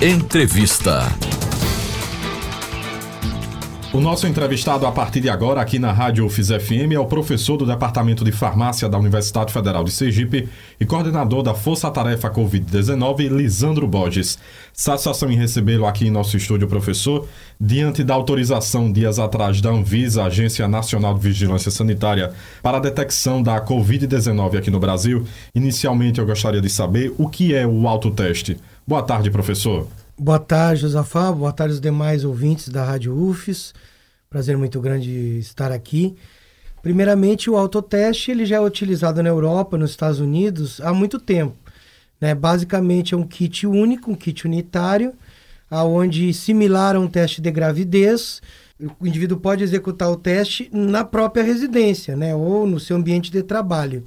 Entrevista. O nosso entrevistado a partir de agora aqui na Rádio UFIS FM é o professor do Departamento de Farmácia da Universidade Federal de Sergipe e coordenador da Força Tarefa Covid-19, Lisandro Borges. Satisfação em recebê-lo aqui em nosso estúdio, professor. Diante da autorização dias atrás da Anvisa, Agência Nacional de Vigilância Sanitária, para a detecção da Covid-19 aqui no Brasil, inicialmente eu gostaria de saber o que é o autoteste. Boa tarde, professor. Boa tarde, Josafá. Boa tarde aos demais ouvintes da Rádio UFES. Prazer muito grande estar aqui. Primeiramente, o autoteste ele já é utilizado na Europa, nos Estados Unidos, há muito tempo. Né? Basicamente, é um kit único, um kit unitário, aonde similar a um teste de gravidez, o indivíduo pode executar o teste na própria residência, né? ou no seu ambiente de trabalho.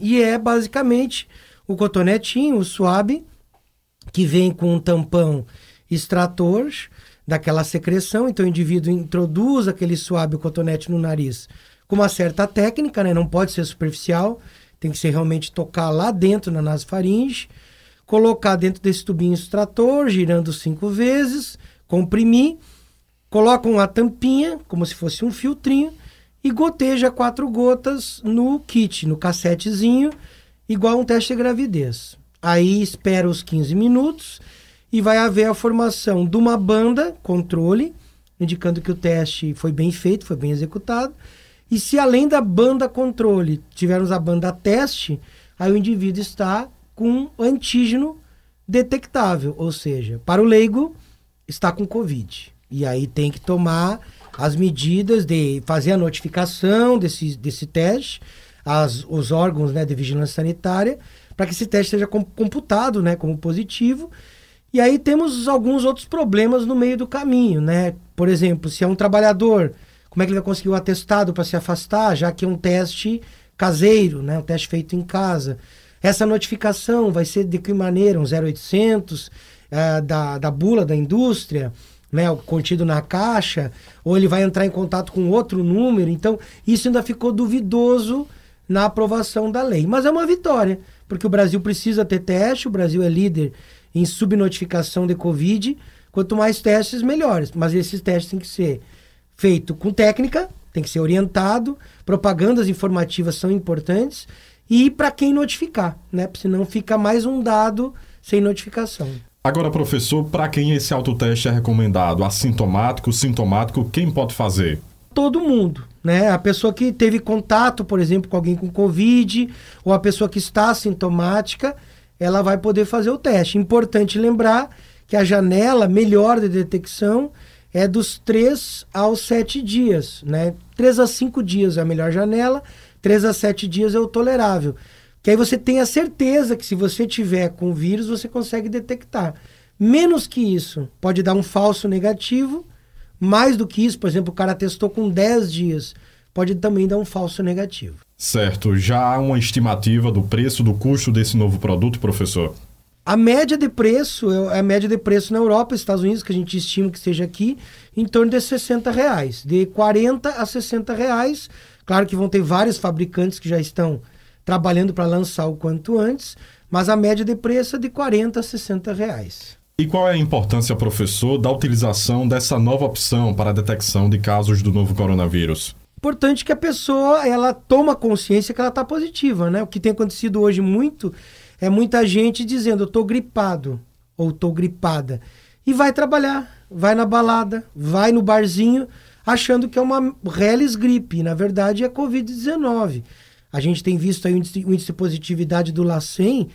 E é basicamente o cotonetinho, o suave, que vem com um tampão extrator daquela secreção. Então, o indivíduo introduz aquele suave cotonete no nariz com uma certa técnica, né? não pode ser superficial, tem que ser realmente tocar lá dentro na nasofaringe, colocar dentro desse tubinho extrator, girando cinco vezes, comprimir, coloca uma tampinha, como se fosse um filtrinho, e goteja quatro gotas no kit, no cassetezinho, igual um teste de gravidez. Aí espera os 15 minutos e vai haver a formação de uma banda controle, indicando que o teste foi bem feito, foi bem executado. E se além da banda controle tivermos a banda teste, aí o indivíduo está com antígeno detectável, ou seja, para o leigo está com Covid. E aí tem que tomar as medidas de fazer a notificação desse, desse teste, as, os órgãos né, de vigilância sanitária, para que esse teste seja computado né, como positivo. E aí temos alguns outros problemas no meio do caminho, né? Por exemplo, se é um trabalhador, como é que ele vai conseguir o atestado para se afastar, já que é um teste caseiro, né? Um teste feito em casa. Essa notificação vai ser de que maneira? Um 0800 uh, eh, da, da bula da indústria, né? Contido na caixa, ou ele vai entrar em contato com outro número. Então, isso ainda ficou duvidoso na aprovação da lei. Mas é uma vitória, porque o Brasil precisa ter teste, o Brasil é líder em subnotificação de Covid. Quanto mais testes, melhores. Mas esses testes têm que ser feitos com técnica, tem que ser orientado, propagandas informativas são importantes e para quem notificar, né? Senão fica mais um dado sem notificação. Agora, professor, para quem esse autoteste é recomendado? Assintomático, sintomático, quem pode fazer? Todo mundo, né? A pessoa que teve contato, por exemplo, com alguém com Covid, ou a pessoa que está assintomática, ela vai poder fazer o teste. Importante lembrar que a janela melhor de detecção é dos 3 aos 7 dias, né? 3 a 5 dias é a melhor janela, 3 a 7 dias é o tolerável. Que aí você tem a certeza que se você tiver com vírus, você consegue detectar. Menos que isso, pode dar um falso negativo. Mais do que isso, por exemplo, o cara testou com 10 dias, pode também dar um falso negativo. Certo. Já há uma estimativa do preço, do custo desse novo produto, professor? A média de preço, é a média de preço na Europa, Estados Unidos, que a gente estima que esteja aqui, em torno de 60 reais. De 40 a 60 reais. Claro que vão ter vários fabricantes que já estão trabalhando para lançar o quanto antes, mas a média de preço é de 40 a 60 reais. E qual é a importância, professor, da utilização dessa nova opção para a detecção de casos do novo coronavírus? importante que a pessoa ela toma consciência que ela está positiva, né? O que tem acontecido hoje muito é muita gente dizendo eu estou gripado ou estou gripada e vai trabalhar, vai na balada, vai no barzinho achando que é uma reles gripe, na verdade é COVID-19. A gente tem visto aí o índice, o índice de positividade do LACEN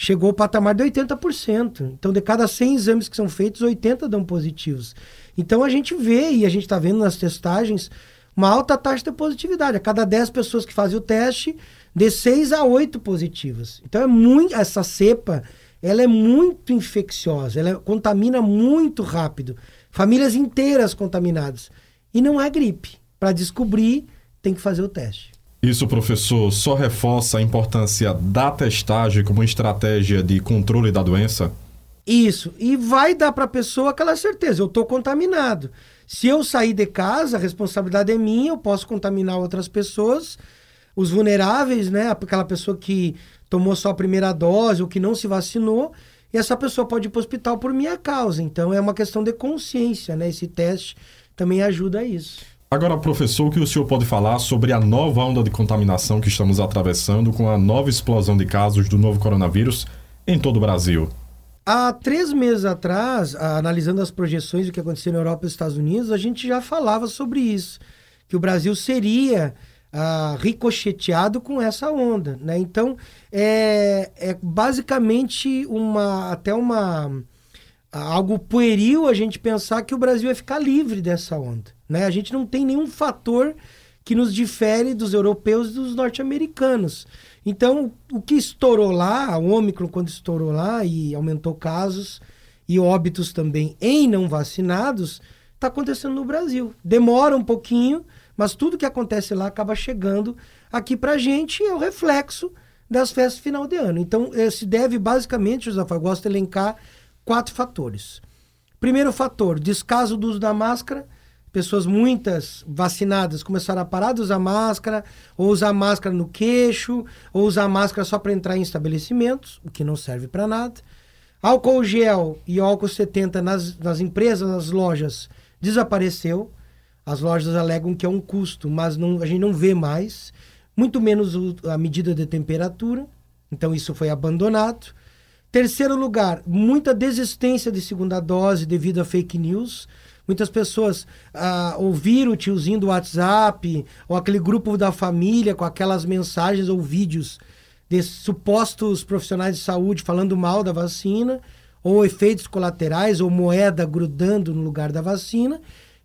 chegou ao patamar de 80%. Então, de cada 100 exames que são feitos, 80 dão positivos. Então, a gente vê e a gente está vendo nas testagens uma alta taxa de positividade. A cada 10 pessoas que fazem o teste, de 6 a 8 positivas. Então é muito essa cepa, ela é muito infecciosa, ela contamina muito rápido. Famílias inteiras contaminadas. E não é gripe. Para descobrir, tem que fazer o teste. Isso, professor, só reforça a importância da testagem como estratégia de controle da doença? Isso. E vai dar para a pessoa aquela certeza: eu estou contaminado. Se eu sair de casa, a responsabilidade é minha, eu posso contaminar outras pessoas. Os vulneráveis, né? Aquela pessoa que tomou só a primeira dose ou que não se vacinou. e essa pessoa pode ir para o hospital por minha causa. Então é uma questão de consciência, né? Esse teste também ajuda a isso. Agora, professor, o que o senhor pode falar sobre a nova onda de contaminação que estamos atravessando com a nova explosão de casos do novo coronavírus em todo o Brasil? Há três meses atrás, analisando as projeções do que aconteceu na Europa e nos Estados Unidos, a gente já falava sobre isso, que o Brasil seria ah, ricocheteado com essa onda, né? Então, é, é basicamente uma até uma algo pueril a gente pensar que o Brasil vai ficar livre dessa onda, né? A gente não tem nenhum fator que nos difere dos europeus e dos norte-americanos. Então, o que estourou lá, o Ômicron, quando estourou lá e aumentou casos e óbitos também em não vacinados, está acontecendo no Brasil. Demora um pouquinho, mas tudo que acontece lá acaba chegando aqui para a gente é o reflexo das festas final de ano. Então, eh, se deve basicamente, José, eu gosto de elencar quatro fatores. Primeiro fator, descaso do uso da máscara pessoas muitas vacinadas começaram a parar de usar máscara, ou usar máscara no queixo, ou usar máscara só para entrar em estabelecimentos, o que não serve para nada. Álcool gel e álcool 70 nas, nas empresas, nas lojas, desapareceu. As lojas alegam que é um custo, mas não, a gente não vê mais. Muito menos o, a medida de temperatura. Então isso foi abandonado. Terceiro lugar, muita desistência de segunda dose devido a fake news. Muitas pessoas ah, ouviram o tiozinho do WhatsApp ou aquele grupo da família com aquelas mensagens ou vídeos de supostos profissionais de saúde falando mal da vacina, ou efeitos colaterais, ou moeda grudando no lugar da vacina,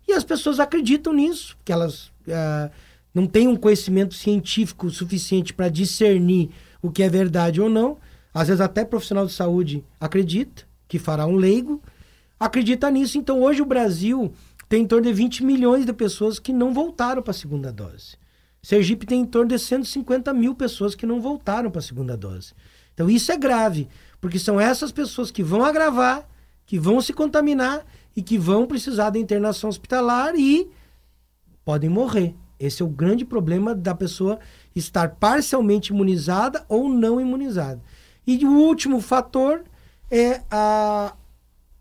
e as pessoas acreditam nisso, que elas ah, não têm um conhecimento científico suficiente para discernir o que é verdade ou não. Às vezes até profissional de saúde acredita que fará um leigo, acredita nisso. Então, hoje o Brasil tem em torno de 20 milhões de pessoas que não voltaram para a segunda dose. Sergipe tem em torno de 150 mil pessoas que não voltaram para a segunda dose. Então, isso é grave, porque são essas pessoas que vão agravar, que vão se contaminar e que vão precisar da internação hospitalar e podem morrer. Esse é o grande problema da pessoa estar parcialmente imunizada ou não imunizada. E o último fator é a,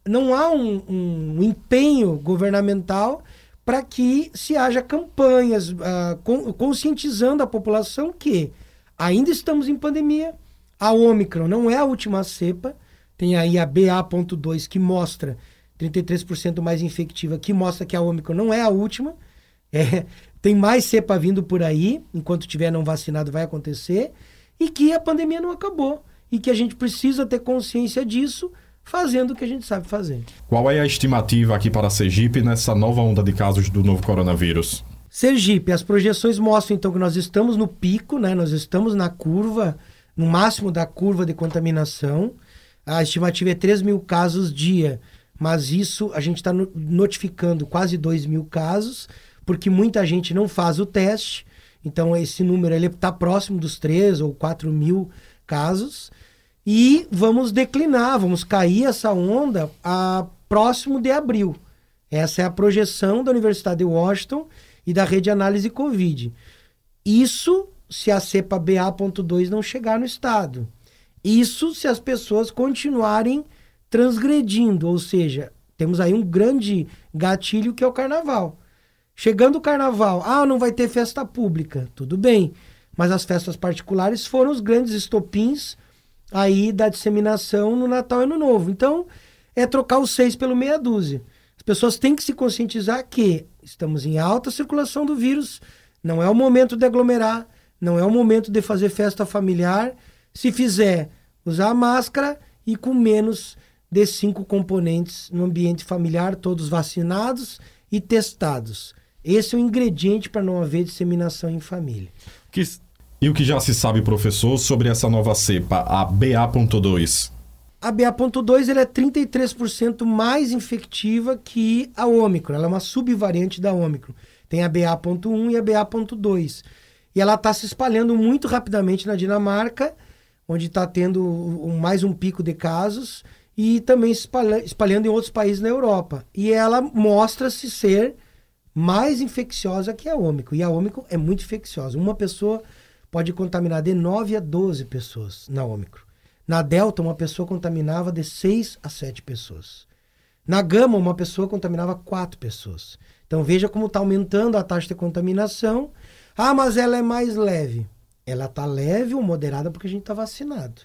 não há um, um empenho governamental para que se haja campanhas uh, conscientizando a população que ainda estamos em pandemia, a Ômicron não é a última cepa, tem aí a BA.2 que mostra 33% mais infectiva, que mostra que a Ômicron não é a última, é, tem mais cepa vindo por aí, enquanto tiver não vacinado vai acontecer, e que a pandemia não acabou, e que a gente precisa ter consciência disso fazendo o que a gente sabe fazer. Qual é a estimativa aqui para Sergipe nessa nova onda de casos do novo coronavírus? Sergipe, as projeções mostram então que nós estamos no pico, né? Nós estamos na curva, no máximo da curva de contaminação. A estimativa é 3 mil casos dia, mas isso a gente está notificando quase 2 mil casos, porque muita gente não faz o teste. Então esse número ele está próximo dos 3 ou 4 mil casos e vamos declinar, vamos cair essa onda a próximo de abril. Essa é a projeção da Universidade de Washington e da rede análise Covid. Isso se a cepa BA.2 não chegar no estado. Isso se as pessoas continuarem transgredindo, ou seja, temos aí um grande gatilho que é o carnaval. Chegando o carnaval, ah, não vai ter festa pública, tudo bem, mas as festas particulares foram os grandes estopins aí da disseminação no Natal e no Novo. Então, é trocar os seis pelo meia dúzia. As pessoas têm que se conscientizar que estamos em alta circulação do vírus, não é o momento de aglomerar, não é o momento de fazer festa familiar. Se fizer, usar máscara e com menos de cinco componentes no ambiente familiar, todos vacinados e testados. Esse é o ingrediente para não haver disseminação em família. Que e o que já se sabe, professor, sobre essa nova cepa, a BA.2? A BA.2 é 33% mais infectiva que a Ômicron. Ela é uma subvariante da Ômicron. Tem a BA.1 e a BA.2. E ela está se espalhando muito rapidamente na Dinamarca, onde está tendo mais um pico de casos, e também espalhando em outros países na Europa. E ela mostra-se ser mais infecciosa que a Ômicron. E a Ômicron é muito infecciosa. Uma pessoa pode contaminar de 9 a 12 pessoas na Ômicron. Na Delta, uma pessoa contaminava de 6 a 7 pessoas. Na Gama, uma pessoa contaminava 4 pessoas. Então veja como está aumentando a taxa de contaminação. Ah, mas ela é mais leve. Ela está leve ou moderada porque a gente está vacinado.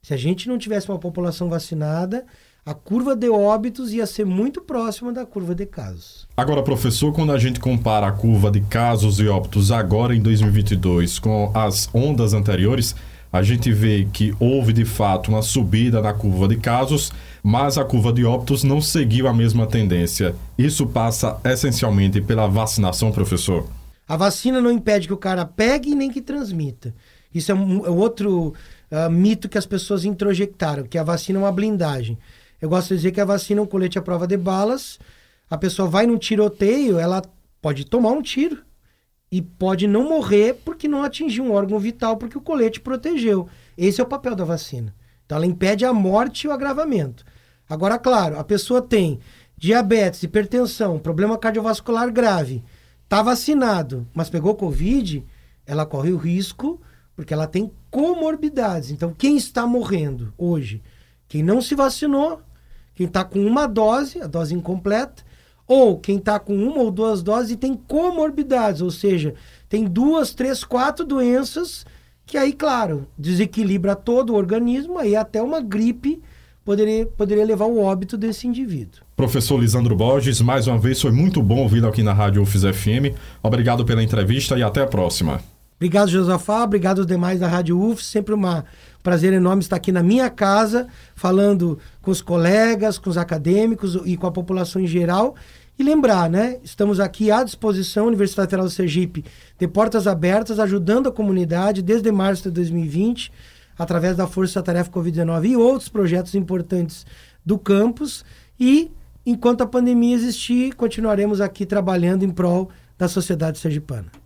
Se a gente não tivesse uma população vacinada, a curva de óbitos ia ser muito próxima da curva de casos. Agora, professor, quando a gente compara a curva de casos e óbitos agora em 2022 com as ondas anteriores, a gente vê que houve de fato uma subida na curva de casos, mas a curva de óbitos não seguiu a mesma tendência. Isso passa essencialmente pela vacinação, professor? A vacina não impede que o cara pegue nem que transmita. Isso é, um, é outro uh, mito que as pessoas introjectaram, que a vacina é uma blindagem. Eu gosto de dizer que a vacina é um colete à prova de balas. A pessoa vai num tiroteio, ela pode tomar um tiro e pode não morrer porque não atingiu um órgão vital porque o colete protegeu. Esse é o papel da vacina. Então ela impede a morte e o agravamento. Agora, claro, a pessoa tem diabetes, hipertensão, problema cardiovascular grave, está vacinado, mas pegou Covid, ela corre o risco porque ela tem comorbidades. Então, quem está morrendo hoje? Quem não se vacinou, quem está com uma dose, a dose incompleta, ou quem está com uma ou duas doses e tem comorbidades, ou seja, tem duas, três, quatro doenças que aí, claro, desequilibra todo o organismo, aí até uma gripe poderia, poderia levar ao óbito desse indivíduo. Professor Lisandro Borges, mais uma vez foi muito bom ouvi-lo aqui na Rádio UFIS FM. Obrigado pela entrevista e até a próxima. Obrigado, Josafá. Obrigado aos demais da Rádio UF. Sempre um prazer enorme estar aqui na minha casa, falando com os colegas, com os acadêmicos e com a população em geral. E lembrar, né? Estamos aqui à disposição, Universidade Federal do Sergipe, de portas abertas, ajudando a comunidade desde março de 2020, através da Força Tarefa Covid-19 e outros projetos importantes do campus. E, enquanto a pandemia existir, continuaremos aqui trabalhando em prol da sociedade sergipana.